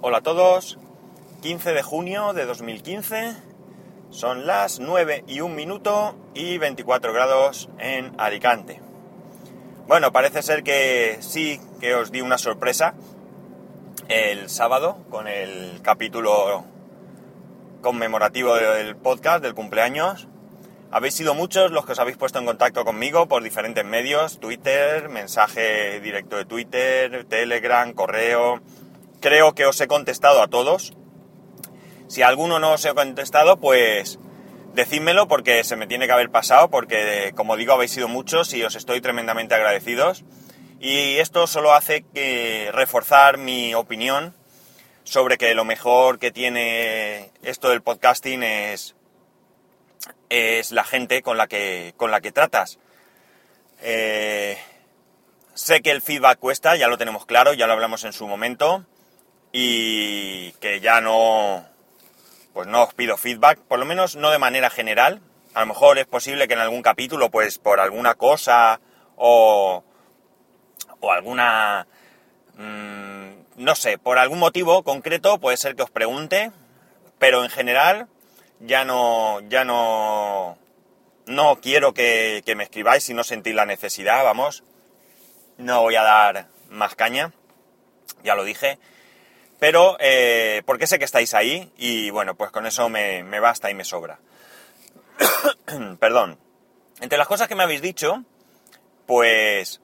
Hola a todos, 15 de junio de 2015, son las 9 y 1 minuto y 24 grados en Alicante. Bueno, parece ser que sí que os di una sorpresa el sábado con el capítulo conmemorativo del podcast del cumpleaños. Habéis sido muchos los que os habéis puesto en contacto conmigo por diferentes medios, Twitter, mensaje directo de Twitter, Telegram, correo. Creo que os he contestado a todos. Si alguno no os he contestado, pues decídmelo porque se me tiene que haber pasado, porque como digo, habéis sido muchos y os estoy tremendamente agradecidos. Y esto solo hace que reforzar mi opinión sobre que lo mejor que tiene esto del podcasting es es la gente con la que, con la que tratas. Eh, sé que el feedback cuesta, ya lo tenemos claro, ya lo hablamos en su momento, y que ya no, pues no os pido feedback, por lo menos no de manera general. A lo mejor es posible que en algún capítulo, pues por alguna cosa o, o alguna, mmm, no sé, por algún motivo concreto puede ser que os pregunte, pero en general ya no, ya no, no quiero que, me escribáis si no sentís la necesidad, vamos. No voy a dar más caña, ya lo dije. Pero, eh, porque sé que estáis ahí y bueno, pues con eso me, me basta y me sobra. Perdón. Entre las cosas que me habéis dicho, pues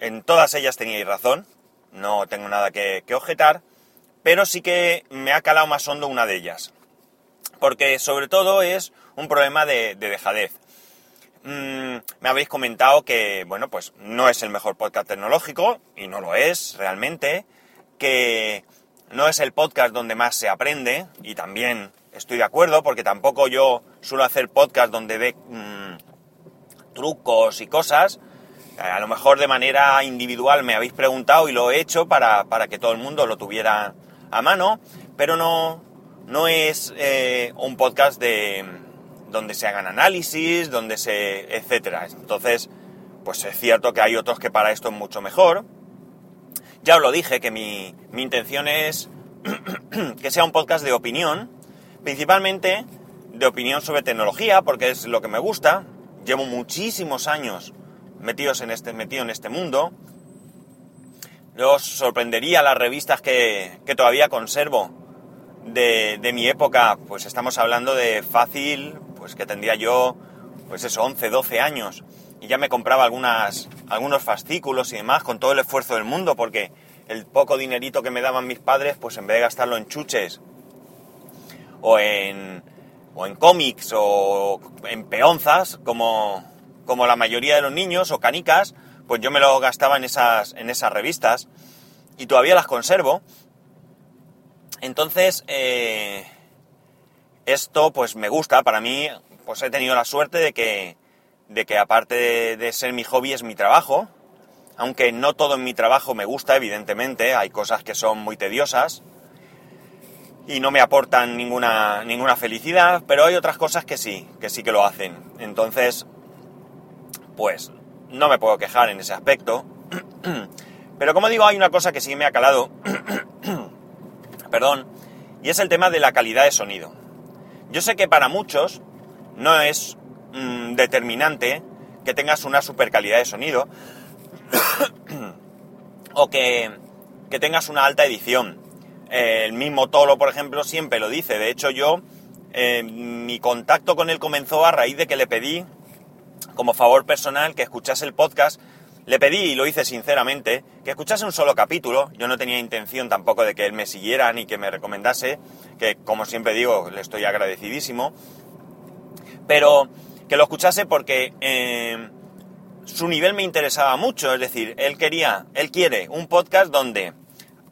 en todas ellas teníais razón, no tengo nada que, que objetar, pero sí que me ha calado más hondo una de ellas porque sobre todo es un problema de, dejadez. Mm, me habéis comentado que, bueno, pues no es el mejor podcast tecnológico, y no lo es realmente, que no es el podcast donde más se aprende, y también estoy de acuerdo, porque tampoco yo suelo hacer podcast donde ve mm, trucos y cosas. A lo mejor de manera individual me habéis preguntado y lo he hecho para, para que todo el mundo lo tuviera a mano, pero no, no es eh, un podcast de donde se hagan análisis, donde se. etcétera. Entonces, pues es cierto que hay otros que para esto es mucho mejor. Ya os lo dije, que mi, mi intención es que sea un podcast de opinión, principalmente de opinión sobre tecnología, porque es lo que me gusta. Llevo muchísimos años metidos en este, metido en este mundo. Os sorprendería las revistas que, que todavía conservo de, mi época, pues estamos hablando de fácil, pues que tendría yo, pues eso, 11, 12 años. Y ya me compraba algunas, algunos fascículos y demás con todo el esfuerzo del mundo, porque el poco dinerito que me daban mis padres, pues en vez de gastarlo en chuches o en, o en cómics o en peonzas, como, como la mayoría de los niños, o canicas, pues yo me lo gastaba en esas, en esas revistas y todavía las conservo. Entonces, eh, esto pues me gusta, para mí pues he tenido la suerte de que, de que aparte de, ser mi hobby es mi trabajo, aunque no todo en mi trabajo me gusta, evidentemente, hay cosas que son muy tediosas y no me aportan ninguna, ninguna felicidad, pero hay otras cosas que sí, que sí que lo hacen. Entonces, pues no me puedo quejar en ese aspecto. Pero como digo, hay una cosa que sí me ha calado perdón, y es el tema de la calidad de sonido. Yo sé que para muchos no es mm, determinante que tengas una super calidad de sonido o que, tengas una alta edición. el mismo Tolo, por ejemplo, siempre lo dice. De hecho, yo, eh, mi contacto con él comenzó a raíz de que le pedí, como favor personal, que escuchase el podcast le pedí, y lo hice sinceramente, que escuchase un solo capítulo. Yo no tenía intención tampoco de que él me siguiera ni que me recomendase, que como siempre digo, le estoy agradecidísimo. Pero que lo escuchase porque eh, su nivel me interesaba mucho. Es decir, él quería, él quiere un podcast donde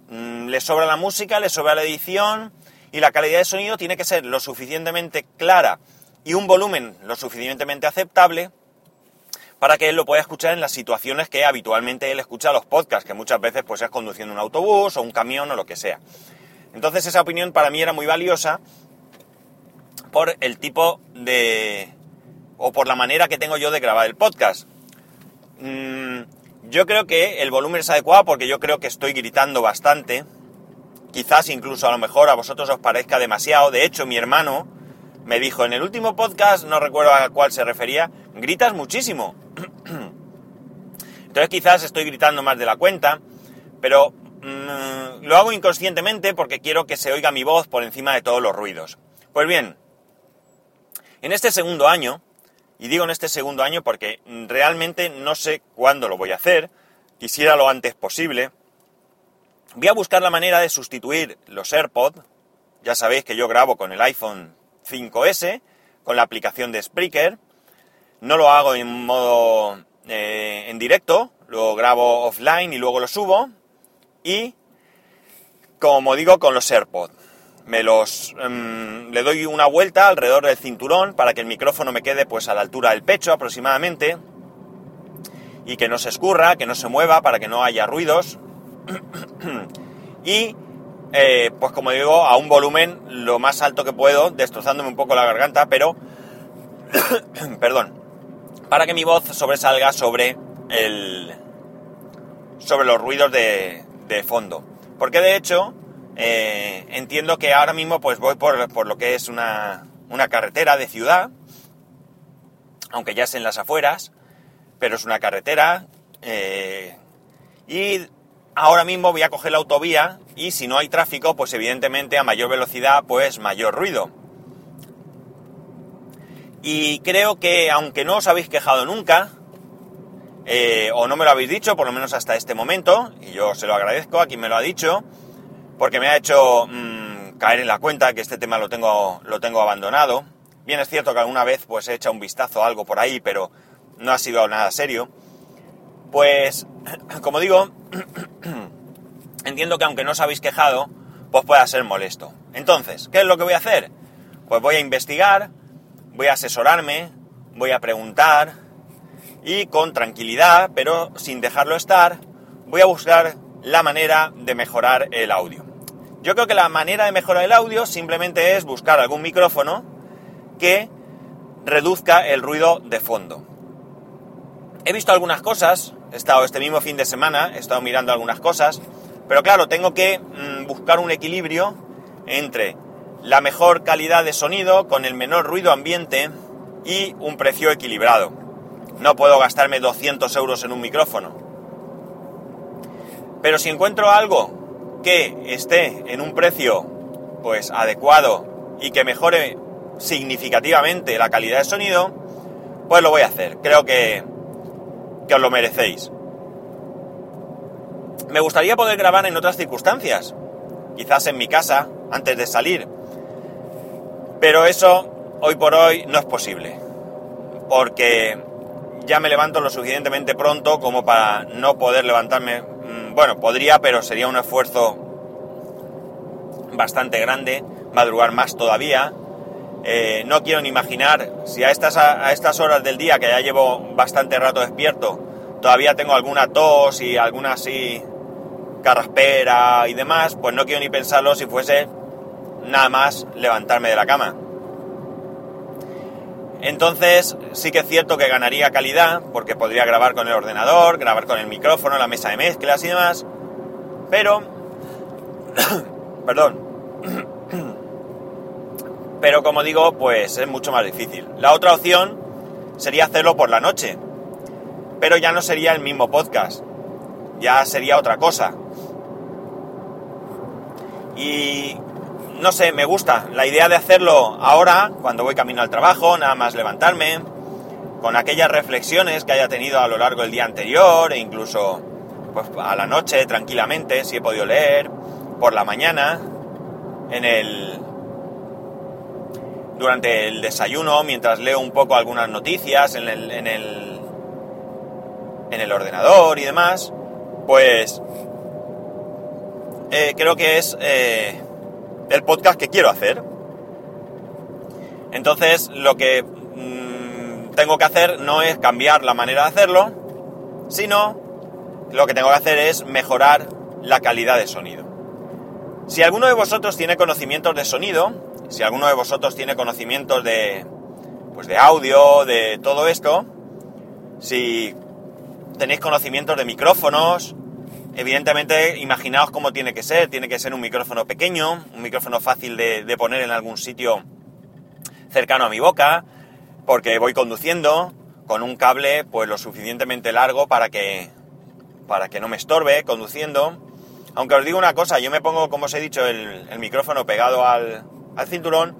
mm, le sobra la música, le sobra la edición y la calidad de sonido tiene que ser lo suficientemente clara y un volumen lo suficientemente aceptable para que él lo pueda escuchar en las situaciones que habitualmente él escucha los podcasts, que muchas veces pues es conduciendo un autobús o un camión o lo que sea. Entonces esa opinión para mí era muy valiosa por el tipo de... o por la manera que tengo yo de grabar el podcast. Mm, yo creo que el volumen es adecuado porque yo creo que estoy gritando bastante quizás incluso a lo mejor a vosotros os parezca demasiado. De hecho, mi hermano me dijo en el último podcast, no recuerdo a cuál se refería, gritas muchísimo. Entonces quizás estoy gritando más de la cuenta, pero mm, lo hago inconscientemente porque quiero que se oiga mi voz por encima de todos los ruidos. Pues bien, en este segundo año, y digo en este segundo año porque realmente no sé cuándo lo voy a hacer, quisiera lo antes posible, voy a buscar la manera de sustituir los AirPods. Ya sabéis que yo grabo con el iPhone 5S, con la aplicación de Spreaker. No lo hago en modo eh, en directo, lo grabo offline y luego lo subo. Y, como digo, con los AirPods me los em, le doy una vuelta alrededor del cinturón para que el micrófono me quede pues a la altura del pecho aproximadamente y que no se escurra, que no se mueva para que no haya ruidos. Y eh, pues como digo a un volumen lo más alto que puedo destrozándome un poco la garganta pero perdón para que mi voz sobresalga sobre el sobre los ruidos de, de fondo. Porque de hecho eh, entiendo que ahora mismo pues voy por, lo que es una, carretera de ciudad, aunque ya es en las afueras, pero es una carretera. Eh, y ahora mismo voy a coger la autovía y si no hay tráfico, pues evidentemente a mayor velocidad, pues mayor ruido. Y creo que aunque no os habéis quejado nunca, eh, o no me lo habéis dicho, por lo menos hasta este momento, y yo se lo agradezco a quien me lo ha dicho, porque me ha hecho mm, caer en la cuenta que este tema lo tengo, lo tengo abandonado. Bien es cierto que alguna vez pues he echado un vistazo a algo por ahí, pero no ha sido nada serio. Pues, como digo, entiendo que aunque no os habéis quejado, pues pueda ser molesto. Entonces, ¿qué es lo que voy a hacer? Pues voy a investigar, voy a asesorarme, voy a preguntar y con tranquilidad, pero sin dejarlo estar, voy a buscar la manera de mejorar el audio. Yo creo que la manera de mejorar el audio simplemente es buscar algún micrófono que reduzca el ruido de fondo. He visto algunas cosas, he estado este mismo fin de semana, he estado mirando algunas cosas, pero claro, tengo que mm, buscar un equilibrio entre la mejor calidad de sonido con el menor ruido ambiente y un precio equilibrado. No puedo gastarme 200 euros en un micrófono. Pero si encuentro algo que esté en un precio pues adecuado y que mejore significativamente la calidad de sonido, pues lo voy a hacer. Creo que, que os lo merecéis. Me gustaría poder grabar en otras circunstancias, quizás en mi casa, antes de salir. Pero eso, hoy por hoy, no es posible. Porque ya me levanto lo suficientemente pronto como para no poder levantarme bueno, podría, pero sería un esfuerzo bastante grande, madrugar más todavía. Eh, no quiero ni imaginar si a estas, a estas horas del día, que ya llevo bastante rato despierto, todavía tengo alguna tos y alguna así carraspera y demás, pues no quiero ni pensarlo si fuese nada más levantarme de la cama. Entonces sí que es cierto que ganaría calidad, porque podría grabar con el ordenador, grabar con el micrófono, la mesa de mezclas y demás, pero... perdón. pero como digo, pues es mucho más difícil. La otra opción sería hacerlo por la noche, pero ya no sería el mismo podcast, ya sería otra cosa. Y no sé, me gusta la idea de hacerlo ahora, cuando voy camino al trabajo, nada más levantarme, con aquellas reflexiones que haya tenido a lo largo del día anterior e incluso pues, a la noche tranquilamente, si he podido leer, por la mañana, en el durante el desayuno, mientras leo un poco algunas noticias en el, en el, en el ordenador y demás, pues eh, creo que es eh, el podcast que quiero hacer. Entonces, lo que mm, tengo que hacer no es cambiar la manera de hacerlo, sino lo que tengo que hacer es mejorar la calidad de sonido. Si alguno de vosotros tiene conocimientos de sonido, si alguno de vosotros tiene conocimientos de, pues de audio, de todo esto, si tenéis conocimientos de micrófonos, Evidentemente, imaginaos cómo tiene que ser. Tiene que ser un micrófono pequeño, un micrófono fácil de, poner en algún sitio cercano a mi boca, porque voy conduciendo con un cable pues lo suficientemente largo para que para que no me estorbe conduciendo. Aunque os digo una cosa, yo me pongo, como os he dicho, el, el micrófono pegado al, al cinturón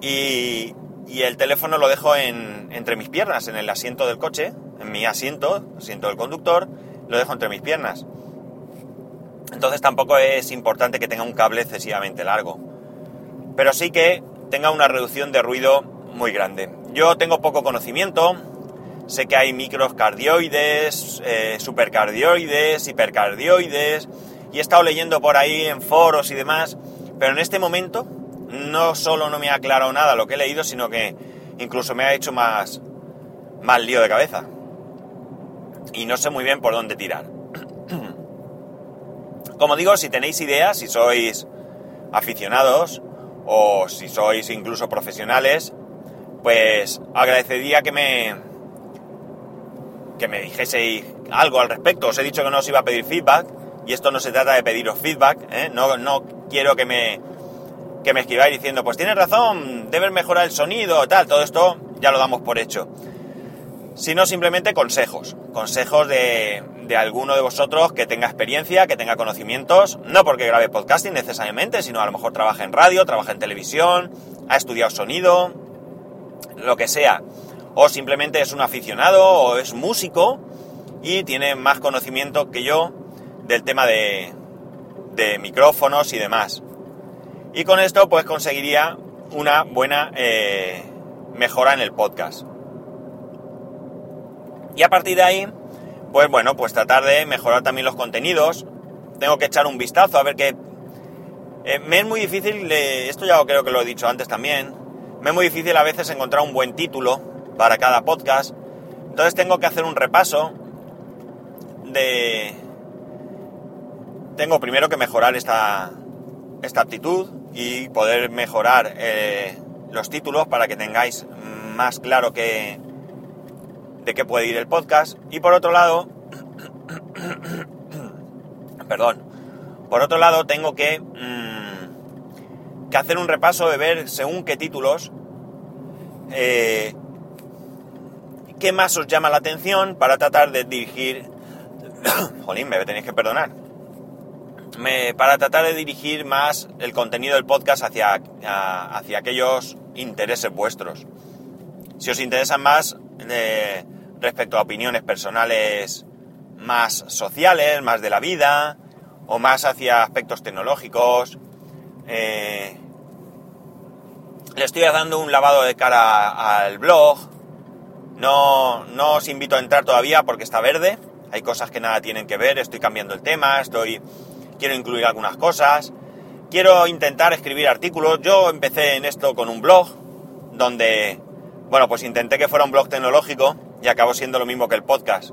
y, y, el teléfono lo dejo en, entre mis piernas, en el asiento del coche, en mi asiento, asiento del conductor, lo dejo entre mis piernas. Entonces tampoco es importante que tenga un cable excesivamente largo. Pero sí que tenga una reducción de ruido muy grande. Yo tengo poco conocimiento, sé que hay microcardioides, eh, supercardioides, hipercardioides, y he estado leyendo por ahí en foros y demás, pero en este momento no solo no me ha aclarado nada lo que he leído, sino que incluso me ha hecho más, más lío de cabeza. Y no sé muy bien por dónde tirar. Como digo, si tenéis ideas, si sois aficionados o si sois incluso profesionales, pues agradecería que me que me dijeseis algo al respecto. Os he dicho que no os iba a pedir feedback y esto no se trata de pediros feedback. ¿eh? No, no quiero que me que me escribáis diciendo, pues tienes razón, debes mejorar el sonido, tal. Todo esto ya lo damos por hecho. Sino simplemente consejos. Consejos de, de alguno de vosotros que tenga experiencia, que tenga conocimientos, no porque grabe podcasting necesariamente, sino a lo mejor trabaja en radio, trabaja en televisión, ha estudiado sonido, lo que sea. O simplemente es un aficionado o es músico y tiene más conocimiento que yo del tema de, de micrófonos y demás. Y con esto pues conseguiría una buena eh, mejora en el podcast. Y a partir de ahí, pues bueno, pues tratar de mejorar también los contenidos. Tengo que echar un vistazo a ver qué... Eh, me es muy difícil, esto ya creo que lo he dicho antes también, me es muy difícil a veces encontrar un buen título para cada podcast. Entonces tengo que hacer un repaso de... Tengo primero que mejorar esta, esta aptitud y poder mejorar eh, los títulos para que tengáis más claro que, de qué puede ir el podcast. Y por otro lado, perdón, por otro lado tengo que, mm, que hacer un repaso de ver según qué títulos eh, ¿Qué más os llama la atención para tratar de dirigir... Jolín, me tenéis que perdonar. para tratar de dirigir más el contenido del podcast hacia, hacia aquellos intereses vuestros. Si os interesan más respecto a opiniones personales más sociales, más de la vida, o más hacia aspectos tecnológicos, eh, le estoy dando un lavado de cara al blog, no, no os invito a entrar todavía porque está verde. Hay cosas que nada tienen que ver. Estoy cambiando el tema. Estoy. Quiero incluir algunas cosas. Quiero intentar escribir artículos. Yo empecé en esto con un blog. Donde. Bueno, pues intenté que fuera un blog tecnológico. Y acabó siendo lo mismo que el podcast.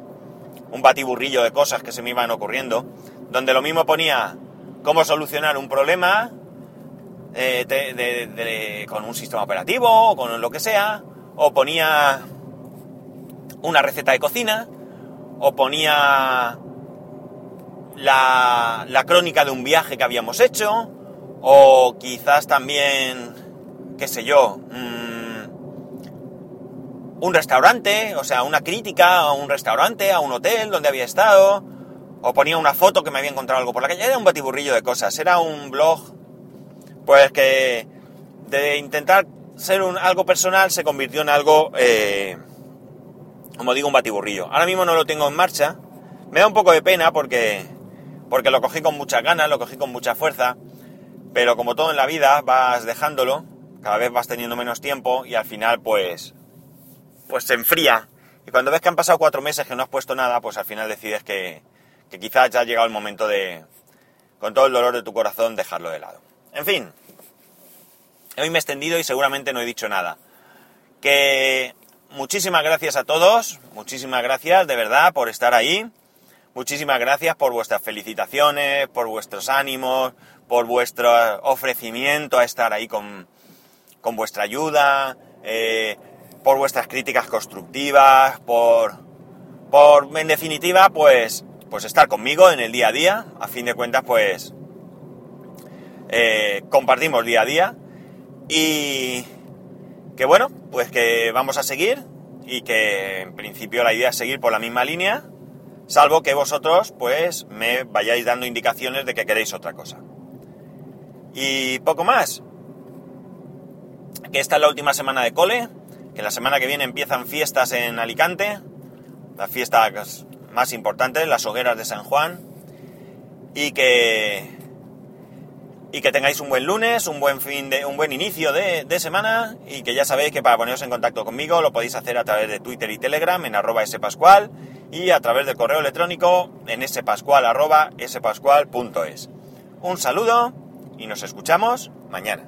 Un batiburrillo de cosas que se me iban ocurriendo. Donde lo mismo ponía cómo solucionar un problema. Eh, con un sistema operativo o con lo que sea. O ponía una receta de cocina o ponía la, la, crónica de un viaje que habíamos hecho o quizás también, qué sé yo, mmm, un restaurante, o sea, una crítica a un restaurante, a un hotel donde había estado, o ponía una foto que me había encontrado algo por la calle, era un batiburrillo de cosas, era un blog, pues que de intentar ser un, algo personal se convirtió en algo... Eh, como digo, un batiburrillo. Ahora mismo no lo tengo en marcha. Me da un poco de pena porque, porque lo cogí con muchas ganas, lo cogí con mucha fuerza. Pero como todo en la vida, vas dejándolo, cada vez vas teniendo menos tiempo y al final pues, pues se enfría. Y cuando ves que han pasado cuatro meses que no has puesto nada, pues al final decides que, que quizás ya ha llegado el momento de, con todo el dolor de tu corazón, dejarlo de lado. En fin, hoy me he extendido y seguramente no he dicho nada. Que muchísimas gracias a todos, muchísimas gracias de verdad por estar ahí, muchísimas gracias por vuestras felicitaciones, por vuestros ánimos, por vuestro ofrecimiento a estar ahí con, con vuestra ayuda, eh, por vuestras críticas constructivas, por, por, en definitiva, pues pues estar conmigo en el día a día. A fin de cuentas, pues eh, compartimos día a día y que bueno, pues que vamos a seguir y que en principio la idea es seguir por la misma línea, salvo que vosotros pues me vayáis dando indicaciones de que queréis otra cosa. Y poco más. Que esta es la última semana de cole, que la semana que viene empiezan fiestas en Alicante, las fiestas más importantes, las hogueras de San Juan, y que y que tengáis un buen lunes, un buen fin de, un buen inicio de, semana y que ya sabéis que para poneros en contacto conmigo lo podéis hacer a través de Twitter y Telegram en arroba spascual y a través del correo electrónico en spascual arroba spascual.es. Un saludo y nos escuchamos mañana.